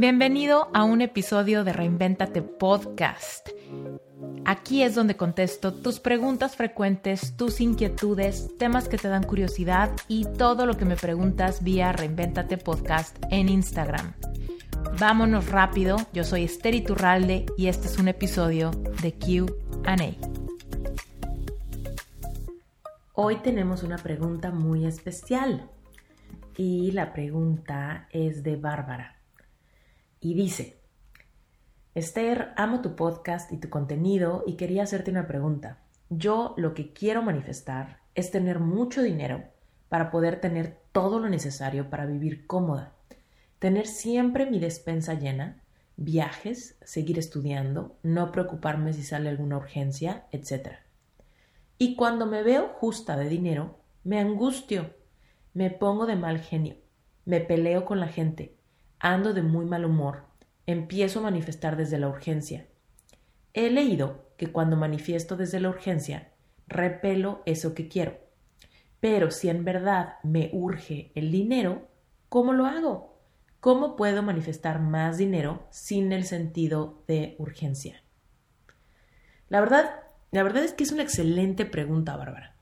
Bienvenido a un episodio de Reinventate Podcast. Aquí es donde contesto tus preguntas frecuentes, tus inquietudes, temas que te dan curiosidad y todo lo que me preguntas vía Reinventate Podcast en Instagram. Vámonos rápido, yo soy Esther Iturralde y este es un episodio de QA. Hoy tenemos una pregunta muy especial y la pregunta es de Bárbara y dice, Esther, amo tu podcast y tu contenido y quería hacerte una pregunta. Yo lo que quiero manifestar es tener mucho dinero para poder tener todo lo necesario para vivir cómoda, tener siempre mi despensa llena, viajes, seguir estudiando, no preocuparme si sale alguna urgencia, etc. Y cuando me veo justa de dinero, me angustio, me pongo de mal genio, me peleo con la gente, ando de muy mal humor, empiezo a manifestar desde la urgencia. He leído que cuando manifiesto desde la urgencia, repelo eso que quiero. Pero si en verdad me urge el dinero, ¿cómo lo hago? ¿Cómo puedo manifestar más dinero sin el sentido de urgencia? La verdad, la verdad es que es una excelente pregunta, Bárbara.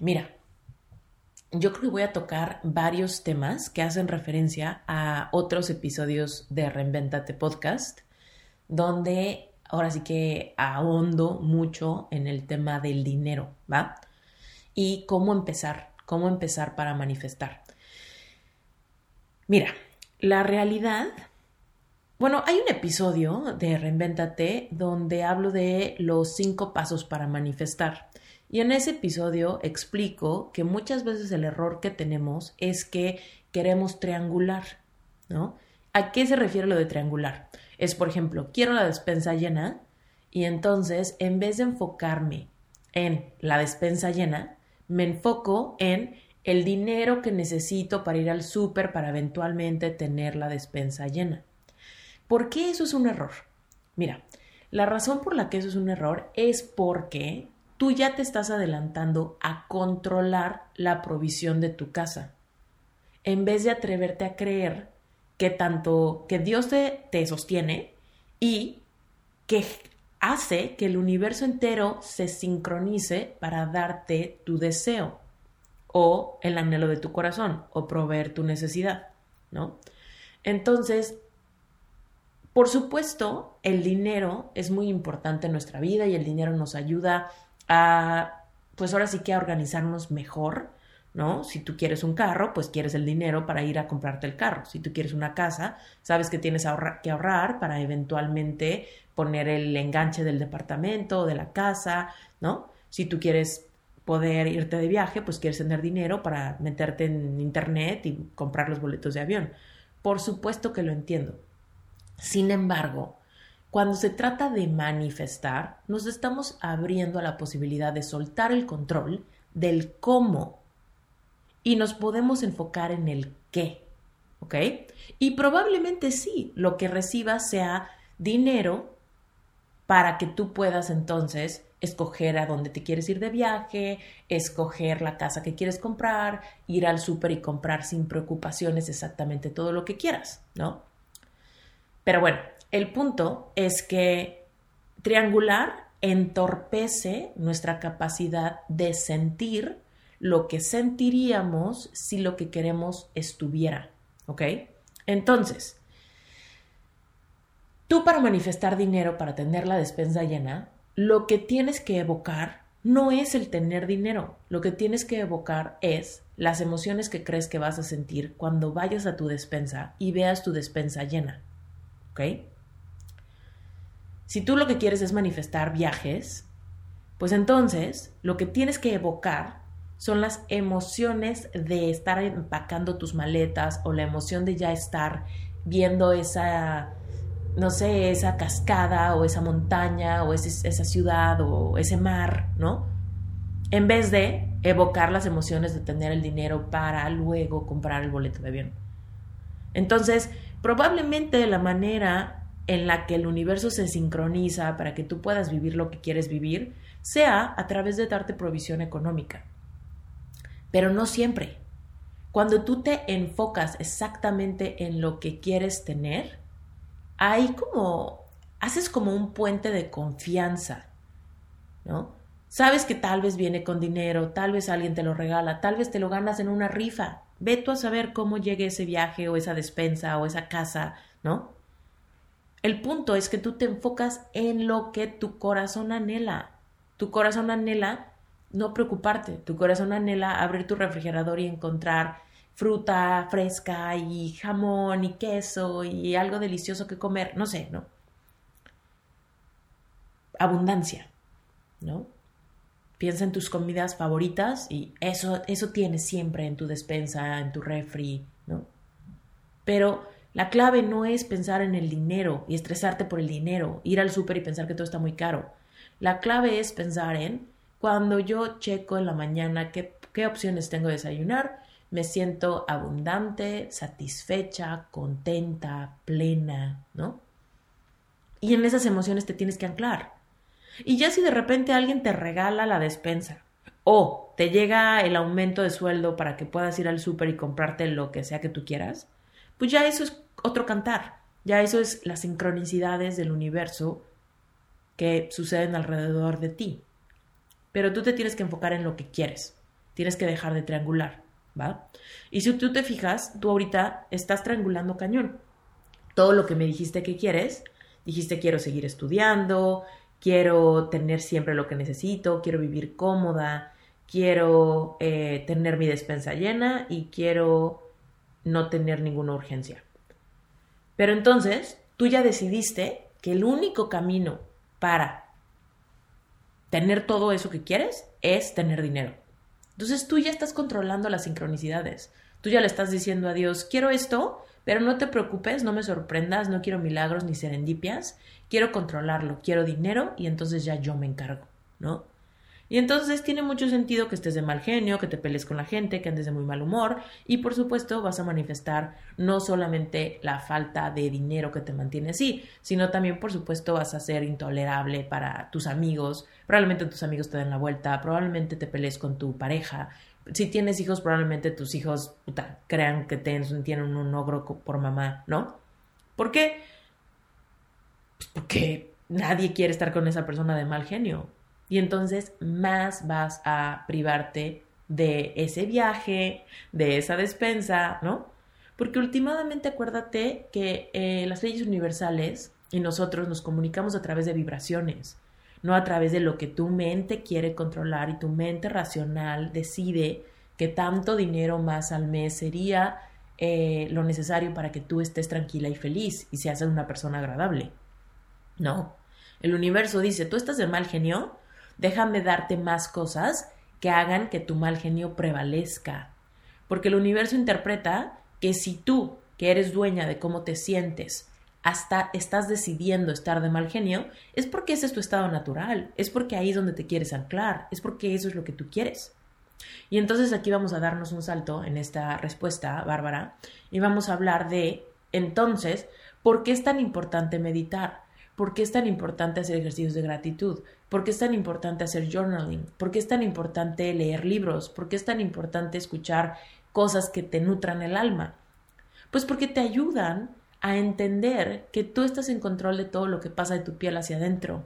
Mira, yo creo que voy a tocar varios temas que hacen referencia a otros episodios de Reinventate Podcast, donde ahora sí que ahondo mucho en el tema del dinero, ¿va? Y cómo empezar, cómo empezar para manifestar. Mira, la realidad, bueno, hay un episodio de Reinventate donde hablo de los cinco pasos para manifestar. Y en ese episodio explico que muchas veces el error que tenemos es que queremos triangular, ¿no? ¿A qué se refiere lo de triangular? Es, por ejemplo, quiero la despensa llena y entonces, en vez de enfocarme en la despensa llena, me enfoco en el dinero que necesito para ir al súper para eventualmente tener la despensa llena. ¿Por qué eso es un error? Mira, la razón por la que eso es un error es porque tú ya te estás adelantando a controlar la provisión de tu casa. En vez de atreverte a creer que tanto que Dios te, te sostiene y que hace que el universo entero se sincronice para darte tu deseo o el anhelo de tu corazón o proveer tu necesidad, ¿no? Entonces, por supuesto, el dinero es muy importante en nuestra vida y el dinero nos ayuda pues ahora sí que a organizarnos mejor, ¿no? Si tú quieres un carro, pues quieres el dinero para ir a comprarte el carro. Si tú quieres una casa, sabes que tienes que ahorrar para eventualmente poner el enganche del departamento de la casa, ¿no? Si tú quieres poder irte de viaje, pues quieres tener dinero para meterte en internet y comprar los boletos de avión. Por supuesto que lo entiendo. Sin embargo, cuando se trata de manifestar, nos estamos abriendo a la posibilidad de soltar el control del cómo y nos podemos enfocar en el qué. ¿Ok? Y probablemente sí, lo que recibas sea dinero para que tú puedas entonces escoger a dónde te quieres ir de viaje, escoger la casa que quieres comprar, ir al súper y comprar sin preocupaciones exactamente todo lo que quieras, ¿no? Pero bueno, el punto es que triangular entorpece nuestra capacidad de sentir lo que sentiríamos si lo que queremos estuviera. ¿Ok? Entonces, tú para manifestar dinero, para tener la despensa llena, lo que tienes que evocar no es el tener dinero, lo que tienes que evocar es las emociones que crees que vas a sentir cuando vayas a tu despensa y veas tu despensa llena. ¿Ok? Si tú lo que quieres es manifestar viajes, pues entonces lo que tienes que evocar son las emociones de estar empacando tus maletas o la emoción de ya estar viendo esa, no sé, esa cascada o esa montaña o esa ciudad o ese mar, ¿no? En vez de evocar las emociones de tener el dinero para luego comprar el boleto de avión. Entonces, probablemente la manera en la que el universo se sincroniza para que tú puedas vivir lo que quieres vivir, sea a través de darte provisión económica. Pero no siempre. Cuando tú te enfocas exactamente en lo que quieres tener, hay como, haces como un puente de confianza, ¿no? Sabes que tal vez viene con dinero, tal vez alguien te lo regala, tal vez te lo ganas en una rifa. Ve tú a saber cómo llegue ese viaje o esa despensa o esa casa, ¿no? El punto es que tú te enfocas en lo que tu corazón anhela. Tu corazón anhela no preocuparte, tu corazón anhela abrir tu refrigerador y encontrar fruta fresca y jamón y queso y algo delicioso que comer, no sé, ¿no? Abundancia, ¿no? Piensa en tus comidas favoritas y eso, eso tienes siempre en tu despensa, en tu refri, ¿no? Pero la clave no es pensar en el dinero y estresarte por el dinero, ir al súper y pensar que todo está muy caro. La clave es pensar en cuando yo checo en la mañana qué, qué opciones tengo de desayunar, me siento abundante, satisfecha, contenta, plena, ¿no? Y en esas emociones te tienes que anclar. Y ya si de repente alguien te regala la despensa o te llega el aumento de sueldo para que puedas ir al súper y comprarte lo que sea que tú quieras, pues ya eso es otro cantar. Ya eso es las sincronicidades del universo que suceden alrededor de ti. Pero tú te tienes que enfocar en lo que quieres. Tienes que dejar de triangular, ¿va? Y si tú te fijas, tú ahorita estás triangulando cañón. Todo lo que me dijiste que quieres, dijiste quiero seguir estudiando, quiero tener siempre lo que necesito, quiero vivir cómoda, quiero eh, tener mi despensa llena y quiero no tener ninguna urgencia. Pero entonces, tú ya decidiste que el único camino para tener todo eso que quieres es tener dinero. Entonces tú ya estás controlando las sincronicidades. Tú ya le estás diciendo a Dios, quiero esto, pero no te preocupes, no me sorprendas, no quiero milagros ni serendipias, quiero controlarlo, quiero dinero y entonces ya yo me encargo, ¿no? Y entonces tiene mucho sentido que estés de mal genio, que te pelees con la gente, que andes de muy mal humor y por supuesto vas a manifestar no solamente la falta de dinero que te mantiene así, sino también por supuesto vas a ser intolerable para tus amigos, probablemente tus amigos te den la vuelta, probablemente te pelees con tu pareja, si tienes hijos, probablemente tus hijos crean que tienen un ogro por mamá, ¿no? ¿Por qué? Pues porque nadie quiere estar con esa persona de mal genio. Y entonces más vas a privarte de ese viaje, de esa despensa, ¿no? Porque últimamente acuérdate que eh, las leyes universales y nosotros nos comunicamos a través de vibraciones no a través de lo que tu mente quiere controlar y tu mente racional decide que tanto dinero más al mes sería eh, lo necesario para que tú estés tranquila y feliz y seas una persona agradable. No, el universo dice, tú estás de mal genio, déjame darte más cosas que hagan que tu mal genio prevalezca. Porque el universo interpreta que si tú, que eres dueña de cómo te sientes, hasta estás decidiendo estar de mal genio, es porque ese es tu estado natural, es porque ahí es donde te quieres anclar, es porque eso es lo que tú quieres. Y entonces aquí vamos a darnos un salto en esta respuesta, Bárbara, y vamos a hablar de, entonces, ¿por qué es tan importante meditar? ¿Por qué es tan importante hacer ejercicios de gratitud? ¿Por qué es tan importante hacer journaling? ¿Por qué es tan importante leer libros? ¿Por qué es tan importante escuchar cosas que te nutran el alma? Pues porque te ayudan a entender que tú estás en control de todo lo que pasa de tu piel hacia adentro.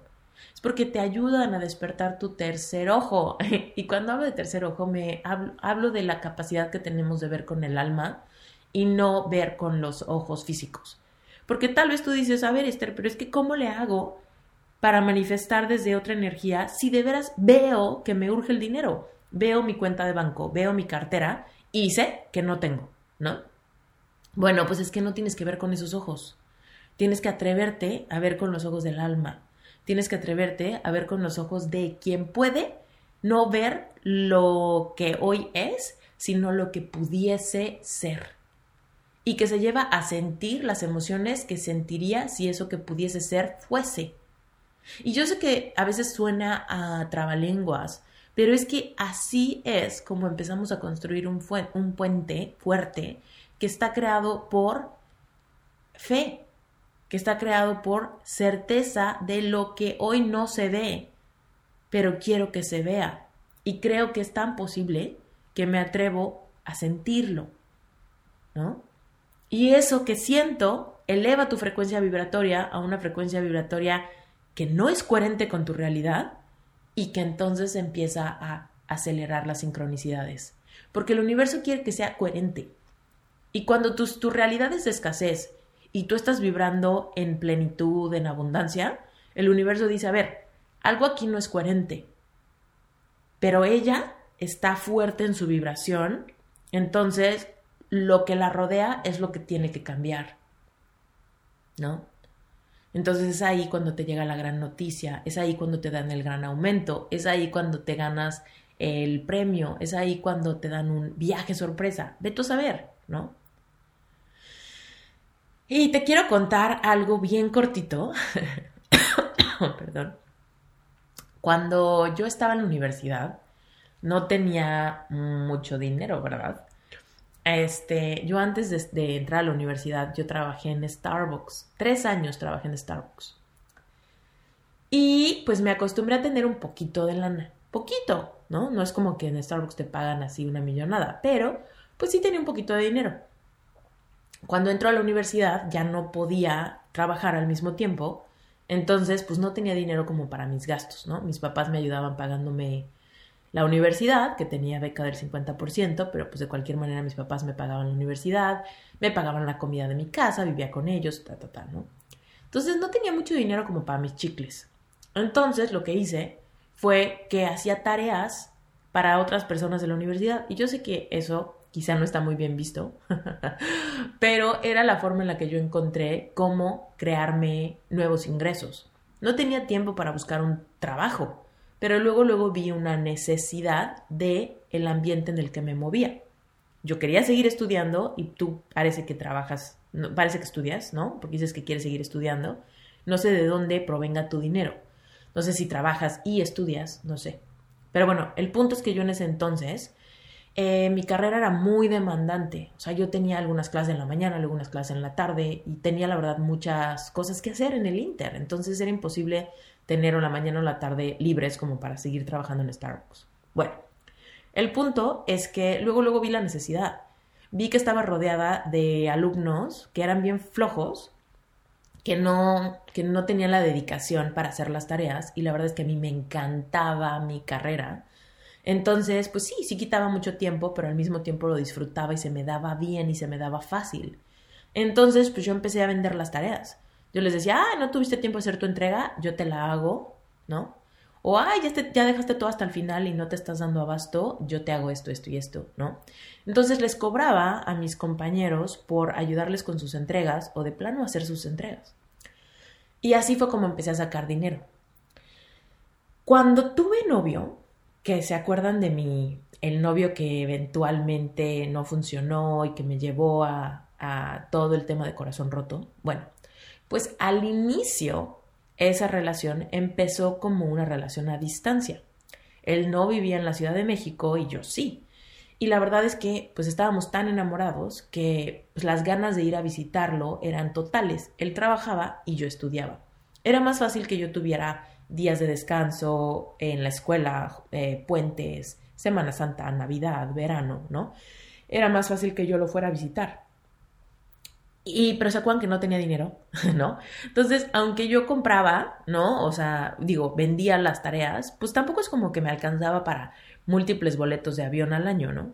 Es porque te ayudan a despertar tu tercer ojo. y cuando hablo de tercer ojo, me hablo, de la capacidad que tenemos de ver con el alma y no ver con los ojos físicos. Porque tal vez tú dices, a ver, Esther, pero es que ¿cómo le hago para manifestar desde otra energía si de veras veo que me urge el dinero? Veo mi cuenta de banco, veo mi cartera y sé que no tengo, ¿no? Bueno, pues es que no tienes que ver con esos ojos. Tienes que atreverte a ver con los ojos del alma. Tienes que atreverte a ver con los ojos de quien puede no ver lo que hoy es, sino lo que pudiese ser. Y que se lleva a sentir las emociones que sentiría si eso que pudiese ser fuese. Y yo sé que a veces suena a trabalenguas, pero es que así es como empezamos a construir un, un puente fuerte que está creado por fe, que está creado por certeza de lo que hoy no se ve, pero quiero que se vea. Y creo que es tan posible que me atrevo a sentirlo, ¿no? Y eso que siento eleva tu frecuencia vibratoria a una frecuencia vibratoria que no es coherente con tu realidad y que entonces empieza a acelerar las sincronicidades. Porque el universo quiere que sea coherente. Y cuando tu, tu realidad es de escasez y tú estás vibrando en plenitud, en abundancia, el universo dice, a ver, algo aquí no es coherente. Pero ella está fuerte en su vibración, entonces lo que la rodea es lo que tiene que cambiar. ¿No? Entonces es ahí cuando te llega la gran noticia, es ahí cuando te dan el gran aumento, es ahí cuando te ganas el premio, es ahí cuando te dan un viaje sorpresa. Vete a saber, ¿no? Y te quiero contar algo bien cortito. Perdón. Cuando yo estaba en la universidad, no tenía mucho dinero, ¿verdad? Este, yo antes de, entrar a la universidad, yo trabajé en Starbucks. Tres años trabajé en Starbucks. Y pues me acostumbré a tener un poquito de lana. Poquito, ¿no? No es como que en Starbucks te pagan así una millonada, pero pues sí tenía un poquito de dinero. Cuando entró a la universidad ya no podía trabajar al mismo tiempo, entonces pues no tenía dinero como para mis gastos, ¿no? Mis papás me ayudaban pagándome la universidad, que tenía beca del 50%, pero pues de cualquier manera mis papás me pagaban la universidad, me pagaban la comida de mi casa, vivía con ellos, ta, ta, ta, ¿no? Entonces no tenía mucho dinero como para mis chicles. Entonces lo que hice fue que hacía tareas para otras personas de la universidad. Y yo sé que eso quizá no está muy bien visto, pero era la forma en la que yo encontré cómo crearme nuevos ingresos. No tenía tiempo para buscar un trabajo pero luego luego vi una necesidad de el ambiente en el que me movía. Yo quería seguir estudiando y tú parece que trabajas, parece que estudias, ¿no? Porque dices que quieres seguir estudiando. No sé de dónde provenga tu dinero. No sé si trabajas y estudias, no sé. Pero bueno, el punto es que yo en ese entonces eh, mi carrera era muy demandante. O sea, yo tenía algunas clases en la mañana, algunas clases en la tarde y tenía la verdad muchas cosas que hacer en el Inter. Entonces era imposible tener o la mañana o la tarde libres como para seguir trabajando en Starbucks. Bueno, el punto es que luego, luego vi la necesidad. Vi que estaba rodeada de alumnos que eran bien flojos, que no, que no tenían la dedicación para hacer las tareas y la verdad es que a mí me encantaba mi carrera. Entonces, pues sí, sí quitaba mucho tiempo, pero al mismo tiempo lo disfrutaba y se me daba bien y se me daba fácil. Entonces, pues yo empecé a vender las tareas. Yo les decía, ah, no tuviste tiempo de hacer tu entrega, yo te la hago, ¿no? O, ay, ya, ya dejaste todo hasta el final y no te estás dando abasto, yo te hago esto, esto y esto, ¿no? Entonces les cobraba a mis compañeros por ayudarles con sus entregas o de plano hacer sus entregas. Y así fue como empecé a sacar dinero. Cuando tuve novio, que se acuerdan de mi, el novio que eventualmente no funcionó y que me llevó a, todo el tema de corazón roto, bueno, pues al inicio esa relación empezó como una relación a distancia. Él no vivía en la Ciudad de México y yo sí. Y la verdad es que pues estábamos tan enamorados que pues, las ganas de ir a visitarlo eran totales. Él trabajaba y yo estudiaba. Era más fácil que yo tuviera días de descanso en la escuela, eh, puentes, Semana Santa, Navidad, verano, ¿no? Era más fácil que yo lo fuera a visitar. Y, pero se acuerdan que no tenía dinero, ¿no? Entonces, aunque yo compraba, ¿no? O sea, digo, vendía las tareas, pues tampoco es como que me alcanzaba para múltiples boletos de avión al año, ¿no?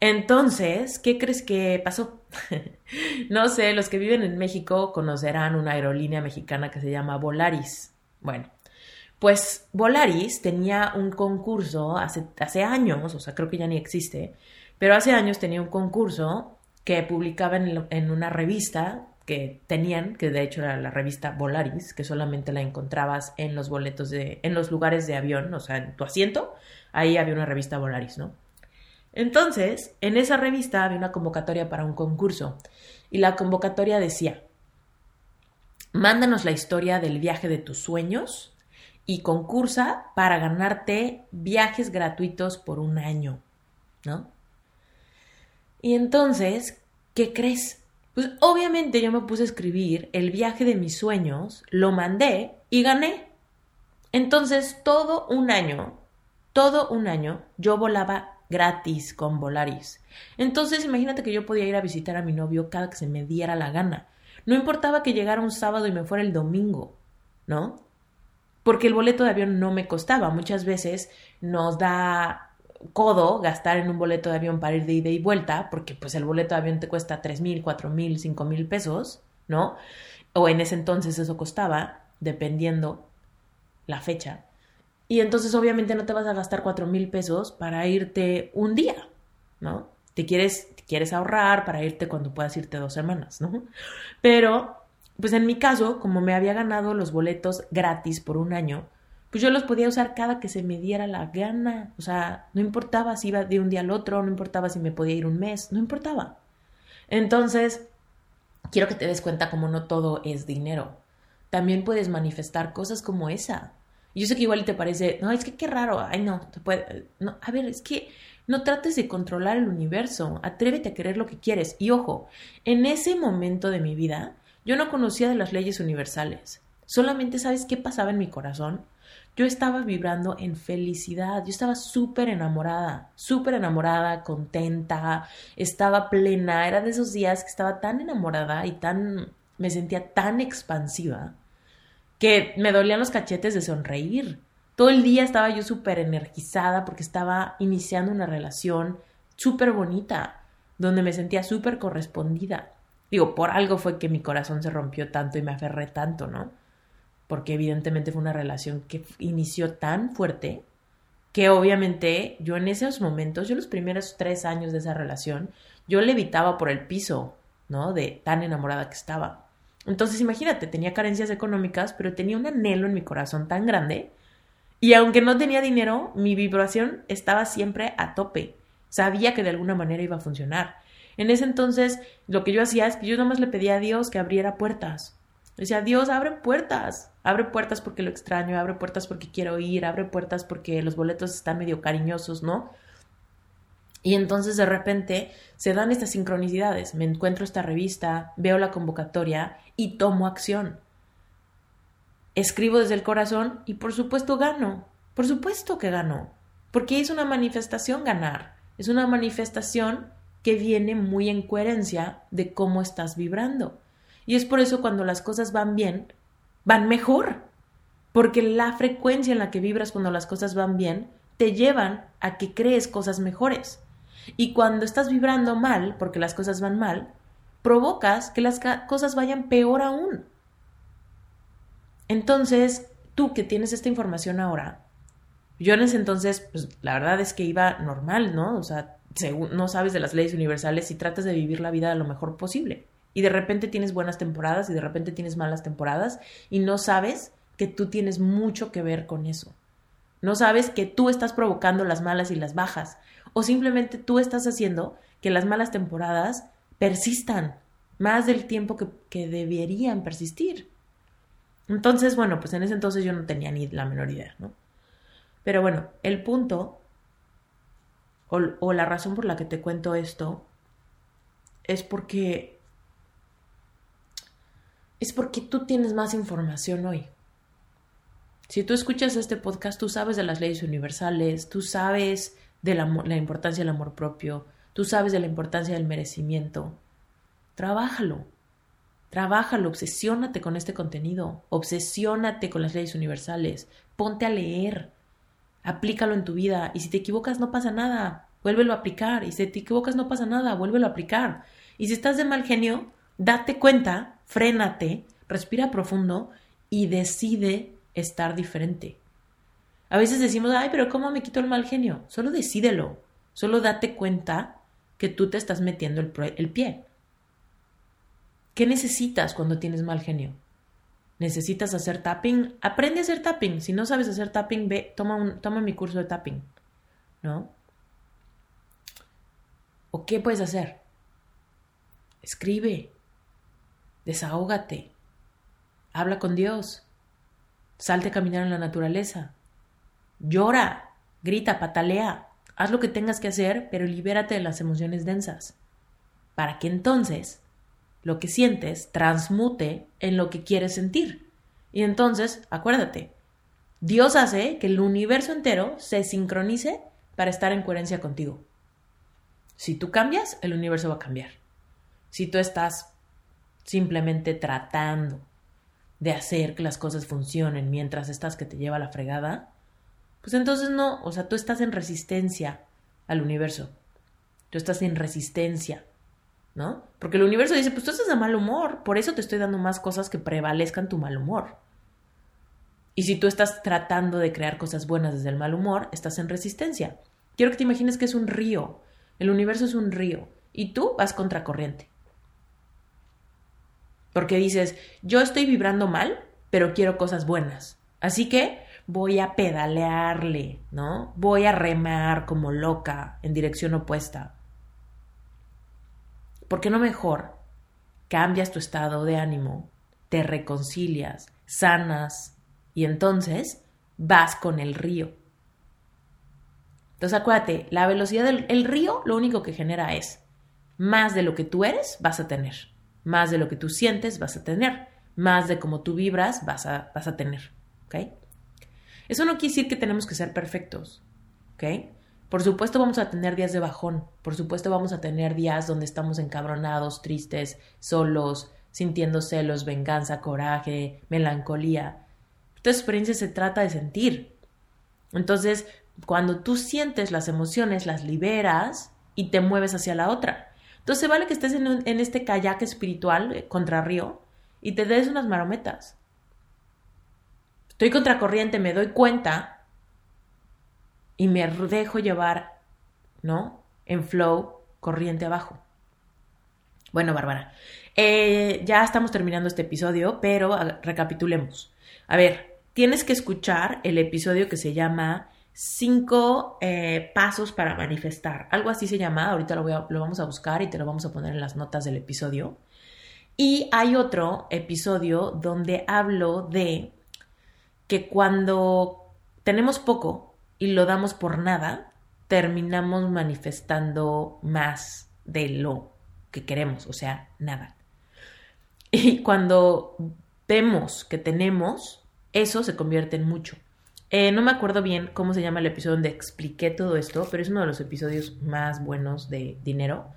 Entonces, ¿qué crees que pasó? no sé, los que viven en México conocerán una aerolínea mexicana que se llama Volaris. Bueno, pues Volaris tenía un concurso hace, hace años, o sea, creo que ya ni existe, pero hace años tenía un concurso que publicaban en, una revista que tenían, que de hecho era la revista Volaris, que solamente la encontrabas en los boletos de, en los lugares de avión, o sea, en tu asiento, ahí había una revista Volaris, ¿no? Entonces, en esa revista había una convocatoria para un concurso y la convocatoria decía, mándanos la historia del viaje de tus sueños y concursa para ganarte viajes gratuitos por un año, ¿no? Y entonces, ¿qué crees? Pues obviamente yo me puse a escribir el viaje de mis sueños, lo mandé y gané. Entonces, todo un año, todo un año, yo volaba gratis con Volaris. Entonces, imagínate que yo podía ir a visitar a mi novio cada que se me diera la gana. No importaba que llegara un sábado y me fuera el domingo, ¿no? Porque el boleto de avión no me costaba. Muchas veces nos da codo gastar en un boleto de avión para ir de ida y vuelta, porque pues el boleto de avión te cuesta tres mil, cuatro mil, cinco mil pesos, ¿no? O en ese entonces eso costaba, dependiendo la fecha. Y entonces obviamente no te vas a gastar cuatro mil pesos para irte un día, ¿no? Te quieres, quieres ahorrar para irte cuando puedas irte dos semanas, ¿no? Pero, pues en mi caso, como me había ganado los boletos gratis por un año, pues yo los podía usar cada que se me diera la gana. O sea, no importaba si iba de un día al otro, no importaba si me podía ir un mes, no importaba. Entonces, quiero que te des cuenta como no todo es dinero. También puedes manifestar cosas como esa. Yo sé que igual te parece, no, es que qué raro, ay no, te puede, no, a ver, es que no trates de controlar el universo, atrévete a querer lo que quieres. Y ojo, en ese momento de mi vida, yo no conocía de las leyes universales. Solamente sabes qué pasaba en mi corazón. Yo estaba vibrando en felicidad, yo estaba súper enamorada, súper enamorada, contenta, estaba plena, era de esos días que estaba tan enamorada y tan, me sentía tan expansiva que me dolían los cachetes de sonreír. Todo el día estaba yo súper energizada porque estaba iniciando una relación súper bonita, donde me sentía súper correspondida. Digo, por algo fue que mi corazón se rompió tanto y me aferré tanto, ¿no? Porque evidentemente fue una relación que inició tan fuerte que obviamente yo en esos momentos, yo los primeros tres años de esa relación, yo levitaba por el piso, ¿no? De tan enamorada que estaba. Entonces, imagínate, tenía carencias económicas, pero tenía un anhelo en mi corazón tan grande. Y aunque no tenía dinero, mi vibración estaba siempre a tope. Sabía que de alguna manera iba a funcionar. En ese entonces, lo que yo hacía es que yo nomás le pedía a Dios que abriera puertas. Decía, Dios, abre puertas. Abre puertas porque lo extraño, abre puertas porque quiero ir, abre puertas porque los boletos están medio cariñosos, ¿no? Y entonces de repente se dan estas sincronicidades. Me encuentro esta revista, veo la convocatoria y tomo acción. Escribo desde el corazón y por supuesto gano. Por supuesto que gano. Porque es una manifestación ganar. Es una manifestación que viene muy en coherencia de cómo estás vibrando. Y es por eso cuando las cosas van bien, van mejor. Porque la frecuencia en la que vibras cuando las cosas van bien te llevan a que crees cosas mejores. Y cuando estás vibrando mal, porque las cosas van mal, provocas que las cosas vayan peor aún. Entonces, tú que tienes esta información ahora, yo en ese entonces, pues la verdad es que iba normal, ¿no? O sea, no sabes de las leyes universales y tratas de vivir la vida lo mejor posible. Y de repente tienes buenas temporadas y de repente tienes malas temporadas y no sabes que tú tienes mucho que ver con eso. No sabes que tú estás provocando las malas y las bajas o simplemente tú estás haciendo que las malas temporadas persistan más del tiempo que, deberían persistir. Entonces, bueno, pues en ese entonces yo no tenía ni la menor idea, ¿no? Pero bueno, el punto o, la razón por la que te cuento esto es porque es porque tú tienes más información hoy. Si tú escuchas este podcast, tú sabes de las leyes universales, tú sabes de la, importancia del amor propio, tú sabes de la importancia del merecimiento. Trabájalo, trabájalo, obsesiónate con este contenido, obsesiónate con las leyes universales, ponte a leer, aplícalo en tu vida y si te equivocas no pasa nada, vuélvelo a aplicar y si te equivocas no pasa nada, vuélvelo a aplicar. Y si estás de mal genio, date cuenta, frénate, respira profundo y decide estar diferente. A veces decimos, ay, pero ¿cómo me quito el mal genio? Solo decídelo. Solo date cuenta que tú te estás metiendo el, el pie. ¿Qué necesitas cuando tienes mal genio? ¿Necesitas hacer tapping? Aprende a hacer tapping. Si no sabes hacer tapping, ve, toma, un, toma mi curso de tapping. ¿No? ¿O qué puedes hacer? Escribe. Desahógate. Habla con Dios. Salte a caminar en la naturaleza. Llora, grita, patalea, haz lo que tengas que hacer, pero libérate de las emociones densas, para que entonces lo que sientes transmute en lo que quieres sentir. Y entonces, acuérdate, Dios hace que el universo entero se sincronice para estar en coherencia contigo. Si tú cambias, el universo va a cambiar. Si tú estás simplemente tratando de hacer que las cosas funcionen mientras estás que te lleva la fregada, pues entonces no, o sea, tú estás en resistencia al universo. Tú estás en resistencia, Porque el universo dice, pues tú estás de mal humor, por eso te estoy dando más cosas que prevalezcan tu mal humor. Y si tú estás tratando de crear cosas buenas desde el mal humor, estás en resistencia. Quiero que te imagines que es un río. El universo es un río y tú vas contracorriente. Porque dices, yo estoy vibrando mal, pero quiero cosas buenas. Así que voy a pedalearle, ¿no? Voy a remar como loca en dirección opuesta. ¿Por qué no mejor cambias tu estado de ánimo, te reconcilias, sanas y entonces vas con el río? Entonces acuérdate, la velocidad del río lo único que genera es más de lo que tú eres vas a tener, más de lo que tú sientes vas a tener, más de cómo tú vibras vas a, vas a tener, ¿ok? Eso no quiere decir que tenemos que ser perfectos, ¿ok? Por supuesto vamos a tener días de bajón, por supuesto vamos a tener días donde estamos encabronados, tristes, solos, sintiendo celos, venganza, coraje, melancolía. Esta experiencia se trata de sentir. Entonces, cuando tú sientes las emociones, las liberas y te mueves hacia la otra. Entonces, vale que estés en, este kayak espiritual eh, contra río y te des unas marometas. Estoy contracorriente, me doy cuenta y me dejo llevar, ¿no? En flow, corriente abajo. Bueno, Bárbara, eh, ya estamos terminando este episodio, pero recapitulemos. A ver, tienes que escuchar el episodio que se llama Cinco eh, pasos para manifestar. Algo así se llama, ahorita lo, lo vamos a buscar y te lo vamos a poner en las notas del episodio. Y hay otro episodio donde hablo de que cuando tenemos poco y lo damos por nada, terminamos manifestando más de lo que queremos, o sea, nada. Y cuando vemos que tenemos, eso se convierte en mucho. Eh, no me acuerdo bien cómo se llama el episodio donde expliqué todo esto, pero es uno de los episodios más buenos de dinero.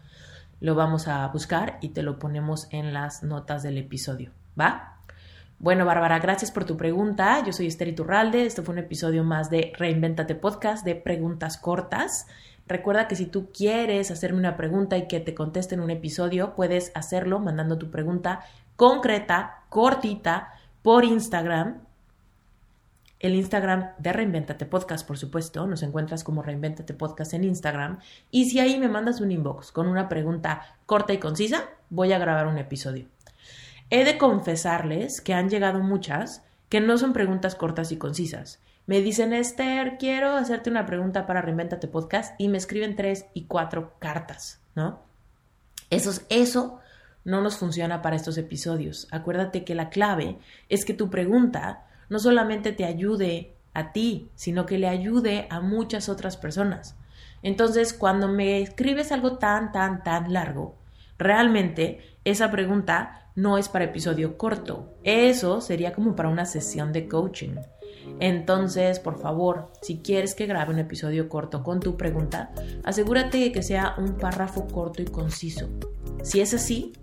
Lo vamos a buscar y te lo ponemos en las notas del episodio. ¿Va? Bueno, Bárbara, gracias por tu pregunta. Yo soy Esther Iturralde. Este fue un episodio más de Reinventate Podcast de preguntas cortas. Recuerda que si tú quieres hacerme una pregunta y que te conteste en un episodio, puedes hacerlo mandando tu pregunta concreta, cortita, por Instagram. El Instagram de Reinventate Podcast, por supuesto. Nos encuentras como Reinventate Podcast en Instagram. Y si ahí me mandas un inbox con una pregunta corta y concisa, voy a grabar un episodio. He de confesarles que han llegado muchas que no son preguntas cortas y concisas. Me dicen, Esther, quiero hacerte una pregunta para Reinventate Podcast y me escriben tres y cuatro cartas, ¿no? Eso, eso no nos funciona para estos episodios. Acuérdate que la clave es que tu pregunta no solamente te ayude a ti, sino que le ayude a muchas otras personas. Entonces, cuando me escribes algo tan, tan, tan largo, realmente esa pregunta no es para episodio corto. Eso sería como para una sesión de coaching. Entonces, por favor, si quieres que grabe un episodio corto con tu pregunta, asegúrate de que sea un párrafo corto y conciso. Si es así,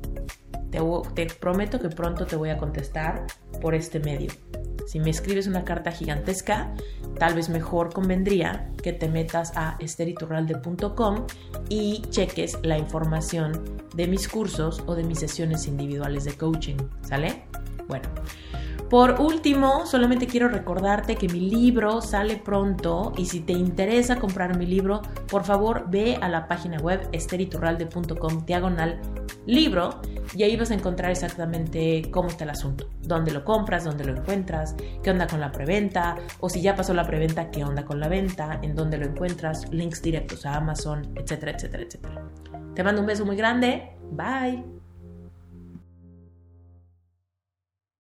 te, prometo que pronto te voy a contestar por este medio. Si me escribes una carta gigantesca, tal vez mejor convendría que te metas a esteriturralde.com y cheques la información de mis cursos o de mis sesiones individuales de coaching. ¿Sale? Bueno. Por último, solamente quiero recordarte que mi libro sale pronto y si te interesa comprar mi libro, por favor ve a la página web esteriturralde.com diagonal libro y ahí vas a encontrar exactamente cómo está el asunto, dónde lo compras, dónde lo encuentras, qué onda con la preventa o si ya pasó la preventa, qué onda con la venta, en dónde lo encuentras, links directos a Amazon, etcétera, etcétera, etcétera. Te mando un beso muy grande. Bye.